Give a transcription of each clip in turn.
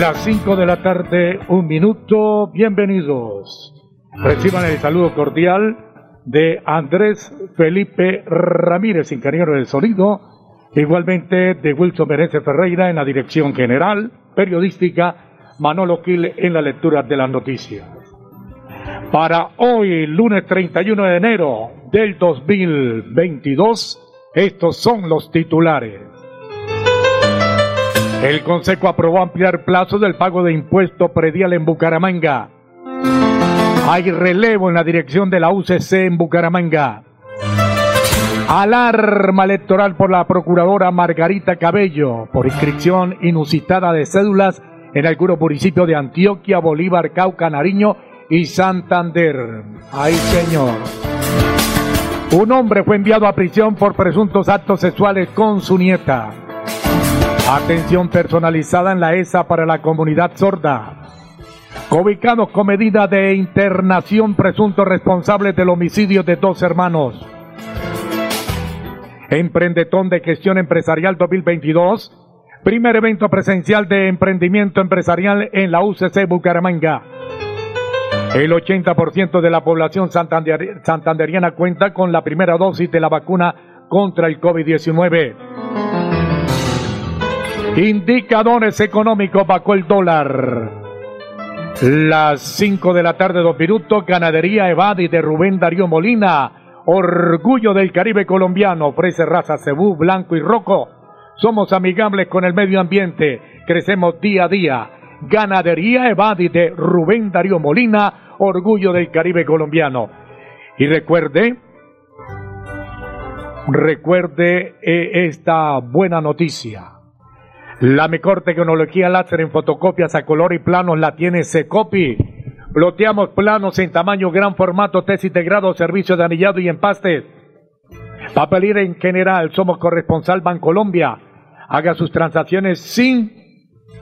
Las 5 de la tarde, un minuto, bienvenidos. Reciban el saludo cordial de Andrés Felipe Ramírez, ingeniero del sonido, igualmente de Wilson Meneses Ferreira en la dirección general, periodística, Manolo Quil en la lectura de las noticias. Para hoy, lunes 31 de enero del 2022, estos son los titulares. El Consejo aprobó ampliar plazos del pago de impuesto predial en Bucaramanga. Hay relevo en la dirección de la UCC en Bucaramanga. Alarma electoral por la procuradora Margarita Cabello por inscripción inusitada de cédulas en algunos municipios de Antioquia, Bolívar, Cauca, Nariño y Santander. Ay, señor. Un hombre fue enviado a prisión por presuntos actos sexuales con su nieta. Atención personalizada en la ESA para la comunidad sorda. Ubicados con medida de internación presuntos responsables del homicidio de dos hermanos. Emprendetón de Gestión Empresarial 2022. Primer evento presencial de emprendimiento empresarial en la UCC Bucaramanga. El 80% de la población santander santanderiana cuenta con la primera dosis de la vacuna contra el COVID-19. Indicadores económicos bajo el dólar. Las 5 de la tarde, dos minutos, Ganadería Evadi de Rubén Darío Molina. Orgullo del Caribe colombiano, ofrece raza cebú, blanco y rojo. Somos amigables con el medio ambiente, crecemos día a día. Ganadería Evadi de Rubén Darío Molina, orgullo del Caribe colombiano. Y recuerde, recuerde eh, esta buena noticia. La mejor tecnología láser en fotocopias a color y planos la tiene Secopi. Bloteamos planos en tamaño gran formato, tesis de grado, servicio de anillado y empaste. Papelera en general, somos corresponsal Bancolombia. Haga sus transacciones sin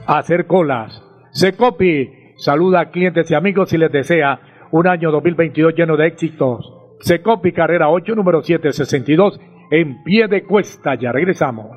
hacer colas. Secopi saluda a clientes y amigos y les desea un año 2022 lleno de éxitos. Secopi Carrera 8, número 762, en pie de cuesta. Ya regresamos.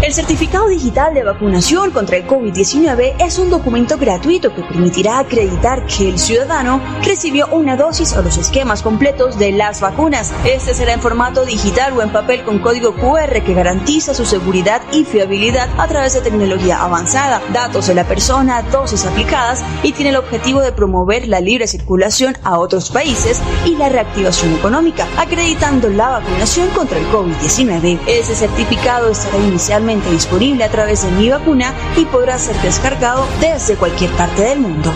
El certificado digital de vacunación contra el COVID-19 es un documento gratuito que permitirá acreditar que el ciudadano recibió una dosis o los esquemas completos de las vacunas. Este será en formato digital o en papel con código QR que garantiza su seguridad y fiabilidad a través de tecnología avanzada, datos de la persona, dosis aplicadas y tiene el objetivo de promover la libre circulación a otros países y la reactivación económica, acreditando la vacunación contra el COVID-19. Ese certificado estará inicialmente disponible a través de Mi Vacuna y podrá ser descargado desde cualquier parte del mundo.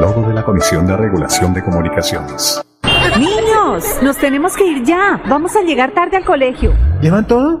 Logo de la Comisión de Regulación de Comunicaciones. Niños, nos tenemos que ir ya. Vamos a llegar tarde al colegio. ¿Llevan todo?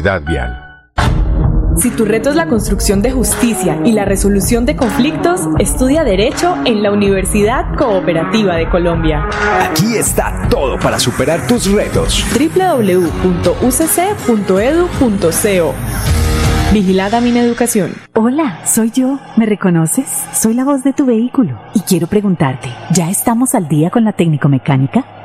Vial. Si tu reto es la construcción de justicia y la resolución de conflictos, estudia Derecho en la Universidad Cooperativa de Colombia. Aquí está todo para superar tus retos. www.ucc.edu.co Vigilada mi educación. Hola, soy yo. ¿Me reconoces? Soy la voz de tu vehículo y quiero preguntarte, ¿ya estamos al día con la técnico mecánica?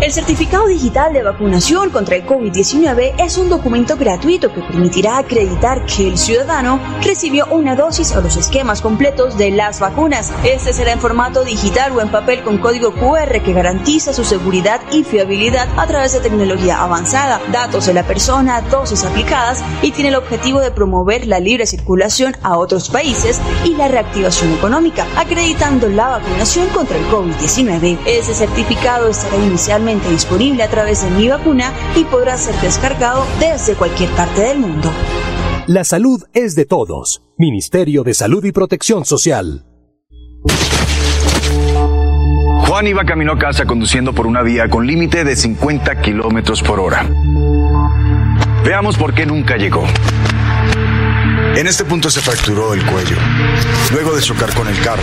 El certificado digital de vacunación contra el COVID-19 es un documento gratuito que permitirá acreditar que el ciudadano recibió una dosis o los esquemas completos de las vacunas. Este será en formato digital o en papel con código QR que garantiza su seguridad y fiabilidad a través de tecnología avanzada, datos de la persona, dosis aplicadas y tiene el objetivo de promover la libre circulación a otros países y la reactivación económica, acreditando la vacunación contra el COVID-19. Ese certificado estará disponible a través de Mi Vacuna y podrá ser descargado desde cualquier parte del mundo. La salud es de todos. Ministerio de Salud y Protección Social. Juan iba camino a casa conduciendo por una vía con límite de 50 kilómetros por hora. Veamos por qué nunca llegó. En este punto se fracturó el cuello, luego de chocar con el carro.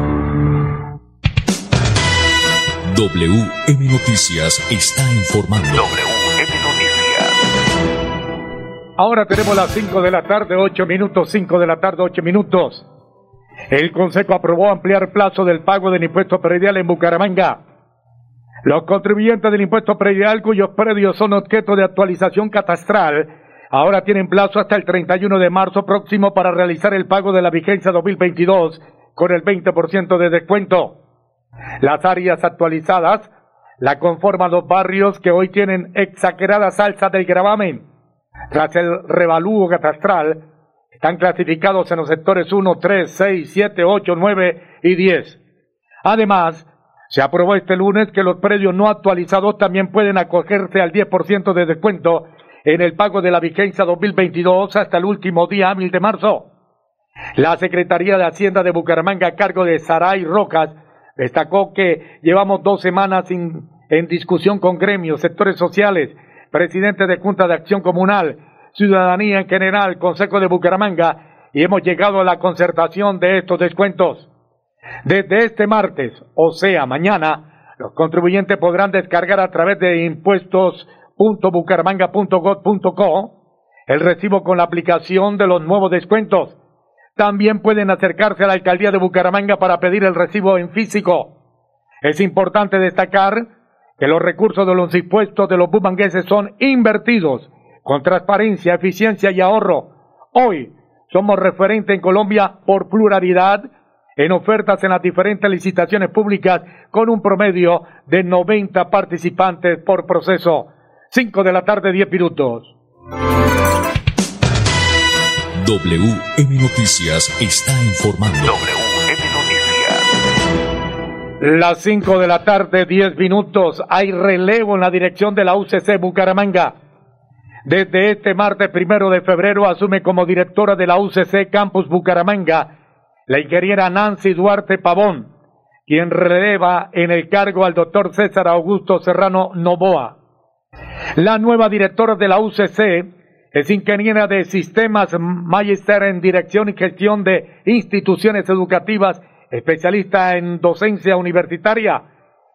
WM Noticias está informando. WM Noticias. Ahora tenemos las 5 de la tarde, 8 minutos, 5 de la tarde, 8 minutos. El Consejo aprobó ampliar plazo del pago del impuesto predial en Bucaramanga. Los contribuyentes del impuesto predial cuyos predios son objeto de actualización catastral ahora tienen plazo hasta el 31 de marzo próximo para realizar el pago de la vigencia 2022 con el 20% de descuento. Las áreas actualizadas la conforman los barrios que hoy tienen exagerada salsa del gravamen. Tras el revalúo catastral, están clasificados en los sectores 1, 3, 6, 7, 8, 9 y 10. Además, se aprobó este lunes que los predios no actualizados también pueden acogerse al 10% de descuento en el pago de la vigencia 2022 hasta el último día hábil de marzo. La Secretaría de Hacienda de Bucaramanga a cargo de Saray Rocas Destacó que llevamos dos semanas en discusión con gremios, sectores sociales, presidentes de Junta de Acción Comunal, ciudadanía en general, Consejo de Bucaramanga, y hemos llegado a la concertación de estos descuentos. Desde este martes, o sea, mañana, los contribuyentes podrán descargar a través de impuestos.bucaramanga.gov.co el recibo con la aplicación de los nuevos descuentos también pueden acercarse a la alcaldía de Bucaramanga para pedir el recibo en físico. Es importante destacar que los recursos de los impuestos de los bumangueses son invertidos con transparencia, eficiencia y ahorro. Hoy somos referentes en Colombia por pluralidad en ofertas en las diferentes licitaciones públicas con un promedio de 90 participantes por proceso. 5 de la tarde, 10 minutos. WM Noticias está informando. WM Noticias. Las 5 de la tarde, 10 minutos. Hay relevo en la dirección de la UCC Bucaramanga. Desde este martes primero de febrero asume como directora de la UCC Campus Bucaramanga la ingeniera Nancy Duarte Pavón. quien releva en el cargo al doctor César Augusto Serrano Novoa. La nueva directora de la UCC es ingeniera de sistemas, magister en dirección y gestión de instituciones educativas, especialista en docencia universitaria,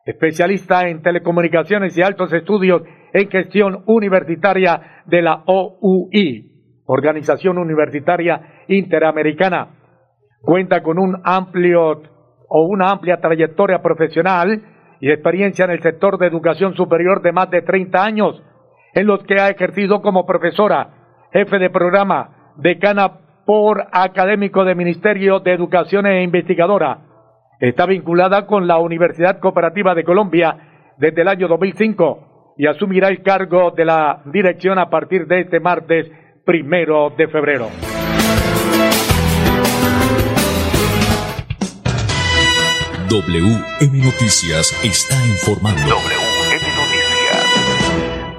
especialista en telecomunicaciones y altos estudios en gestión universitaria de la OUI, Organización Universitaria Interamericana. Cuenta con un amplio o una amplia trayectoria profesional y experiencia en el sector de educación superior de más de 30 años, en los que ha ejercido como profesora, jefe de programa, decana por académico de Ministerio de Educación e investigadora. Está vinculada con la Universidad Cooperativa de Colombia desde el año 2005 y asumirá el cargo de la dirección a partir de este martes primero de febrero. WM Noticias está informando.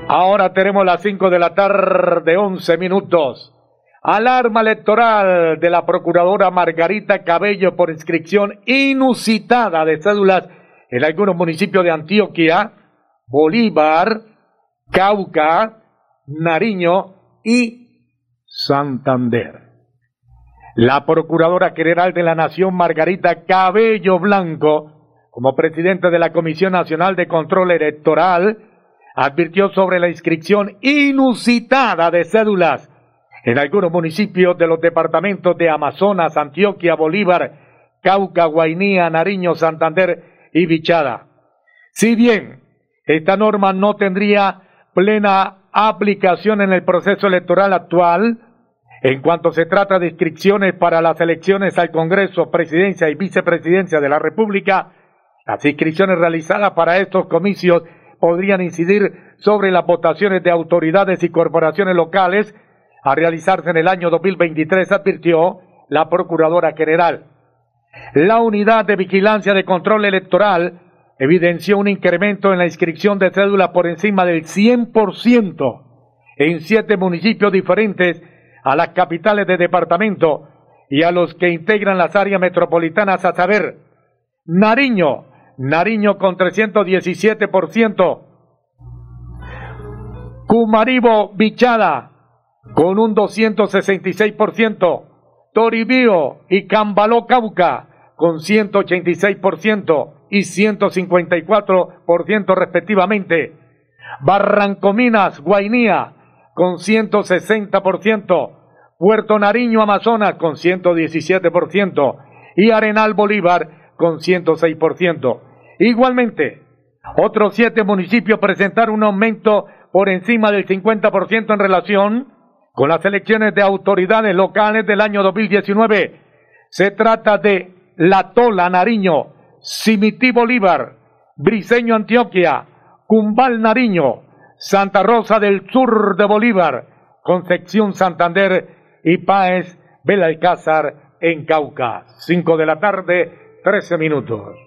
Ahora tenemos las 5 de la tarde, 11 minutos. Alarma electoral de la procuradora Margarita Cabello por inscripción inusitada de cédulas en algunos municipios de Antioquia, Bolívar, Cauca, Nariño y Santander. La Procuradora General de la Nación, Margarita Cabello Blanco, como presidente de la Comisión Nacional de Control Electoral, advirtió sobre la inscripción inusitada de cédulas en algunos municipios de los departamentos de Amazonas, Antioquia, Bolívar, Cauca, Guainía, Nariño, Santander y Vichada. Si bien esta norma no tendría plena aplicación en el proceso electoral actual, en cuanto se trata de inscripciones para las elecciones al Congreso, Presidencia y Vicepresidencia de la República, las inscripciones realizadas para estos comicios podrían incidir sobre las votaciones de autoridades y corporaciones locales a realizarse en el año 2023, advirtió la Procuradora General. La Unidad de Vigilancia de Control Electoral evidenció un incremento en la inscripción de cédula por encima del 100% en siete municipios diferentes a las capitales de departamento y a los que integran las áreas metropolitanas, a saber, Nariño, Nariño con 317%, Cumaribo, Bichada con un 266%, Toribío y Cambaló, Cauca con 186% y 154% respectivamente, Barrancominas, Guainía con 160%, Puerto Nariño, Amazonas con 117% y Arenal Bolívar con 106%. Igualmente, otros siete municipios presentaron un aumento por encima del 50% en relación con las elecciones de autoridades locales del año 2019. Se trata de La Tola, Nariño, Simití, Bolívar, Briseño, Antioquia, Cumbal, Nariño, Santa Rosa del Sur de Bolívar, Concepción, Santander y Páez, Belalcázar en Cauca. Cinco de la tarde, trece minutos.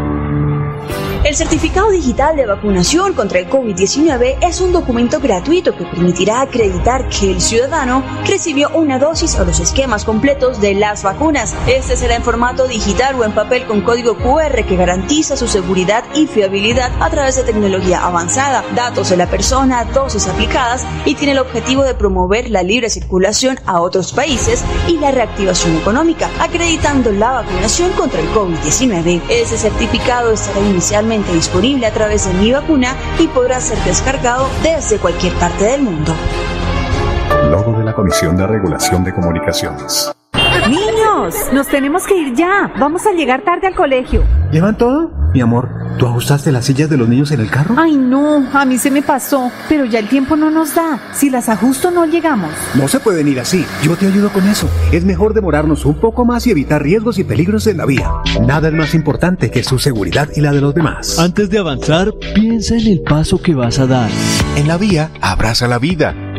El certificado digital de vacunación contra el COVID-19 es un documento gratuito que permitirá acreditar que el ciudadano recibió una dosis o los esquemas completos de las vacunas. Este será en formato digital o en papel con código QR que garantiza su seguridad y fiabilidad a través de tecnología avanzada, datos de la persona, dosis aplicadas y tiene el objetivo de promover la libre circulación a otros países y la reactivación económica, acreditando la vacunación contra el COVID-19. Ese certificado estará inicialmente disponible a través de Mi Vacuna y podrá ser descargado desde cualquier parte del mundo. Logo de la Comisión de Regulación de Comunicaciones. Niños, nos tenemos que ir ya. Vamos a llegar tarde al colegio. ¿Llevan todo? Mi amor, ¿tú ajustaste las sillas de los niños en el carro? Ay, no, a mí se me pasó. Pero ya el tiempo no nos da. Si las ajusto, no llegamos. No se pueden ir así. Yo te ayudo con eso. Es mejor demorarnos un poco más y evitar riesgos y peligros en la vía. Nada es más importante que su seguridad y la de los demás. Antes de avanzar, piensa en el paso que vas a dar. En la vía, abraza la vida.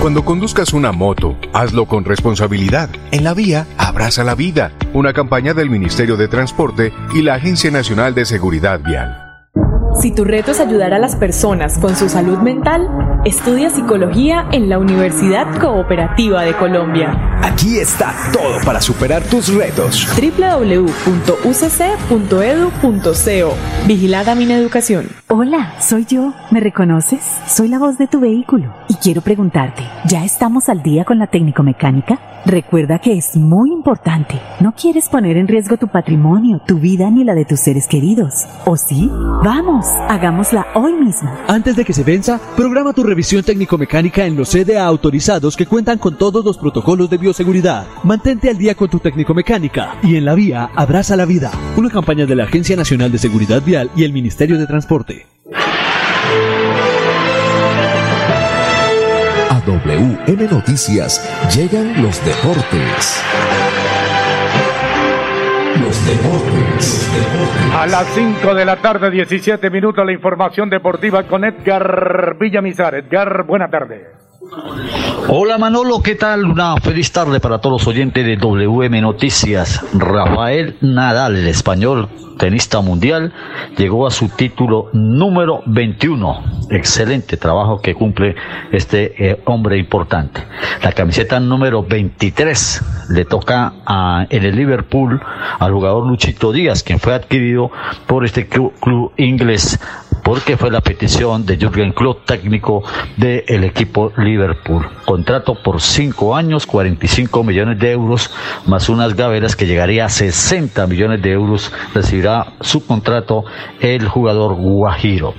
Cuando conduzcas una moto, hazlo con responsabilidad. En la vía, abraza la vida. Una campaña del Ministerio de Transporte y la Agencia Nacional de Seguridad Vial. Si tu reto es ayudar a las personas con su salud mental, estudia psicología en la Universidad Cooperativa de Colombia. Aquí está todo para superar tus retos. www.ucc.edu.co Vigilada Mineducación. Hola, soy yo. ¿Me reconoces? Soy la voz de tu vehículo. Y quiero preguntarte, ¿ya estamos al día con la técnico-mecánica? Recuerda que es muy importante. No quieres poner en riesgo tu patrimonio, tu vida ni la de tus seres queridos. ¿O sí? Vamos, hagámosla hoy mismo. Antes de que se venza, programa tu revisión técnico-mecánica en los CDA autorizados que cuentan con todos los protocolos de bioseguridad. Mantente al día con tu técnico-mecánica y en la vía abraza la vida. Una campaña de la Agencia Nacional de Seguridad Vial y el Ministerio de Transporte. A WM Noticias llegan los deportes. Los deportes. A las 5 de la tarde, 17 minutos, la información deportiva con Edgar Villamizar. Edgar, buena tarde. Hola Manolo, ¿qué tal? Una feliz tarde para todos los oyentes de WM Noticias. Rafael Nadal, el español tenista mundial, llegó a su título número 21. Excelente trabajo que cumple este eh, hombre importante. La camiseta número 23 le toca a, en el Liverpool al jugador Luchito Díaz, quien fue adquirido por este club, club inglés porque fue la petición de Jürgen Klopp, técnico del equipo Liverpool. Contrato por 5 años, 45 millones de euros, más unas gaveras que llegaría a 60 millones de euros, recibirá su contrato el jugador Guajiro.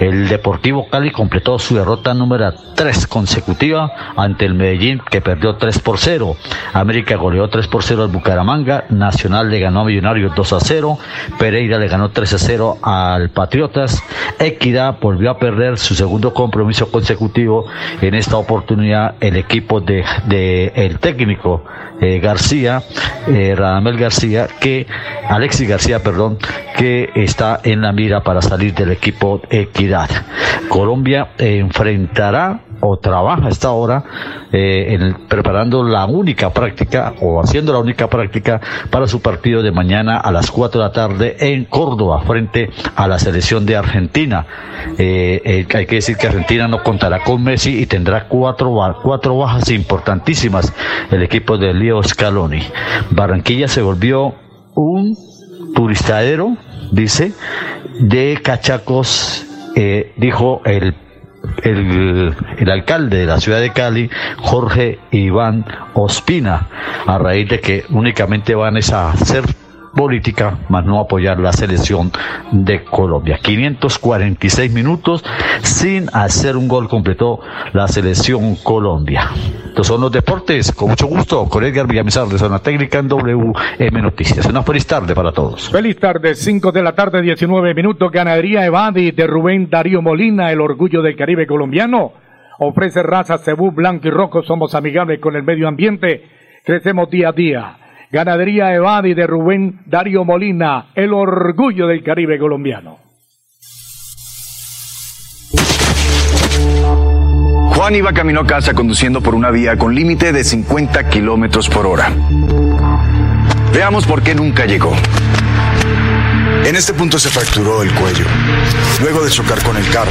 El Deportivo Cali completó su derrota número 3 consecutiva ante el Medellín que perdió 3 por 0. América goleó 3 por 0 al Bucaramanga, Nacional le ganó a Millonarios 2 a 0, Pereira le ganó 3 a 0 al Patriotas, Equidad volvió a perder su segundo compromiso consecutivo, en esta oportunidad el equipo de, el técnico eh, García, eh, Radamel García, que Alexis García, perdón, que está en la mira para salir del equipo Equidad. Colombia enfrentará o trabaja hasta ahora eh, en, preparando la única práctica o haciendo la única práctica para su partido de mañana a las 4 de la tarde en Córdoba frente a la selección de Argentina. Eh, eh, hay que decir que Argentina no contará con Messi y tendrá cuatro, cuatro bajas importantísimas el equipo de Leo Scaloni. Barranquilla se volvió un turistadero, dice, de cachacos, dijo el el, alcalde de la ciudad de Cali, Jorge Iván Ospina, a raíz de que únicamente van a hacer política, más no apoyar la selección de Colombia. 546 minutos sin hacer un gol completó la selección Colombia. Estos son los deportes, con mucho gusto, con Edgar Villamizar de Zona Técnica en WM Noticias. Una feliz tarde para todos. Feliz tarde, 5 de la tarde, 19 minutos. Ganadería Evadi de Rubén Darío Molina, el orgullo del Caribe colombiano. Ofrece raza cebú, blanco y rojo. Somos amigables con el medio ambiente. Crecemos día a día. Ganadería Evadi de Rubén Darío Molina, el orgullo del Caribe colombiano. Juan iba camino a casa conduciendo por una vía con límite de 50 kilómetros por hora. Veamos por qué nunca llegó. En este punto se fracturó el cuello, luego de chocar con el carro.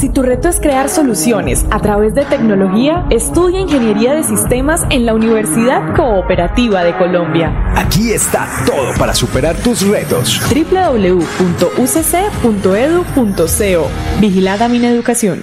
Si tu reto es crear soluciones a través de tecnología, estudia Ingeniería de Sistemas en la Universidad Cooperativa de Colombia. Aquí está todo para superar tus retos. www.ucc.edu.co Vigilada Mineducación.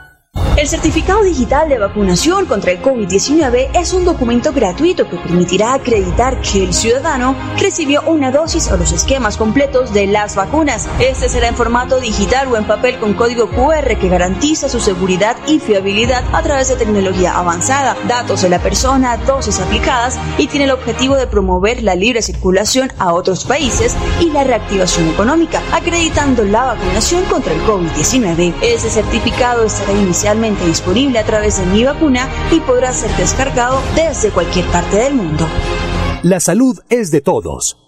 El certificado digital de vacunación contra el COVID-19 es un documento gratuito que permitirá acreditar que el ciudadano recibió una dosis o los esquemas completos de las vacunas. Este será en formato digital o en papel con código QR que garantiza su seguridad y fiabilidad a través de tecnología avanzada, datos de la persona, dosis aplicadas y tiene el objetivo de promover la libre circulación a otros países y la reactivación económica, acreditando la vacunación contra el COVID-19. Ese certificado estará inicialmente disponible a través de Mi Vacuna y podrá ser descargado desde cualquier parte del mundo. La salud es de todos.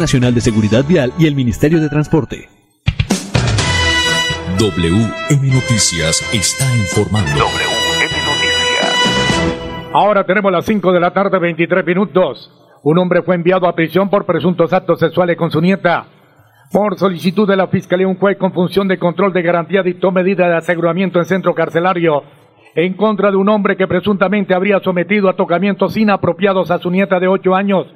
Nacional de Seguridad Vial y el Ministerio de Transporte. WM Noticias está informando. Ahora tenemos las 5 de la tarde, 23 minutos. Un hombre fue enviado a prisión por presuntos actos sexuales con su nieta. Por solicitud de la Fiscalía, un juez con función de control de garantía dictó medida de aseguramiento en centro carcelario en contra de un hombre que presuntamente habría sometido a tocamientos inapropiados a su nieta de 8 años.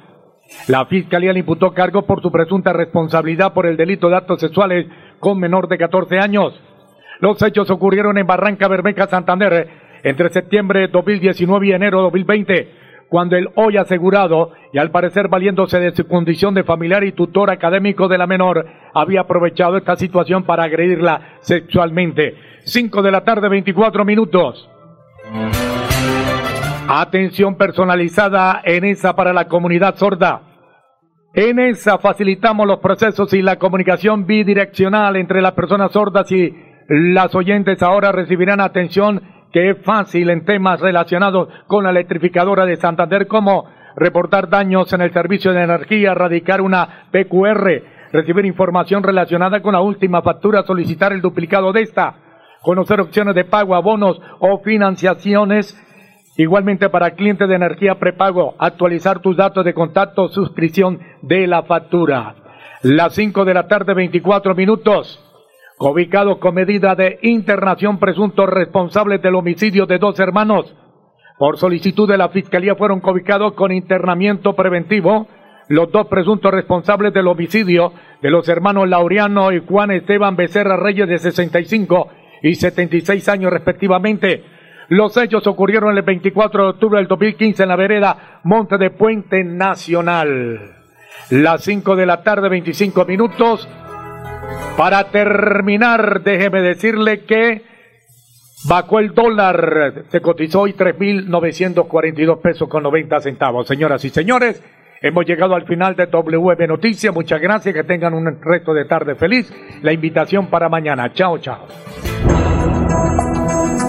La Fiscalía le imputó cargo por su presunta responsabilidad por el delito de actos sexuales con menor de 14 años. Los hechos ocurrieron en Barranca Bermeja, Santander, entre septiembre de 2019 y enero de 2020, cuando el hoy asegurado, y al parecer valiéndose de su condición de familiar y tutor académico de la menor, había aprovechado esta situación para agredirla sexualmente. 5 de la tarde, 24 minutos. Atención personalizada en esa para la comunidad sorda. En esa facilitamos los procesos y la comunicación bidireccional entre las personas sordas y las oyentes ahora recibirán atención que es fácil en temas relacionados con la electrificadora de Santander como reportar daños en el servicio de energía, radicar una PQR, recibir información relacionada con la última factura, solicitar el duplicado de esta, conocer opciones de pago, abonos o financiaciones, igualmente para clientes de energía prepago, actualizar tus datos de contacto, suscripción de la factura. Las 5 de la tarde, 24 minutos. Ubicado con medida de internación presuntos responsables del homicidio de dos hermanos. Por solicitud de la Fiscalía fueron cobicados con internamiento preventivo los dos presuntos responsables del homicidio de los hermanos Laureano y Juan Esteban Becerra Reyes de 65 y 76 años respectivamente. Los hechos ocurrieron el 24 de octubre del 2015 en la vereda Monte de Puente Nacional. Las 5 de la tarde, 25 minutos. Para terminar, déjeme decirle que Bajó el dólar, se cotizó hoy 3.942 pesos con 90 centavos. Señoras y señores, hemos llegado al final de WM Noticias. Muchas gracias, que tengan un resto de tarde feliz. La invitación para mañana. Chao, chao.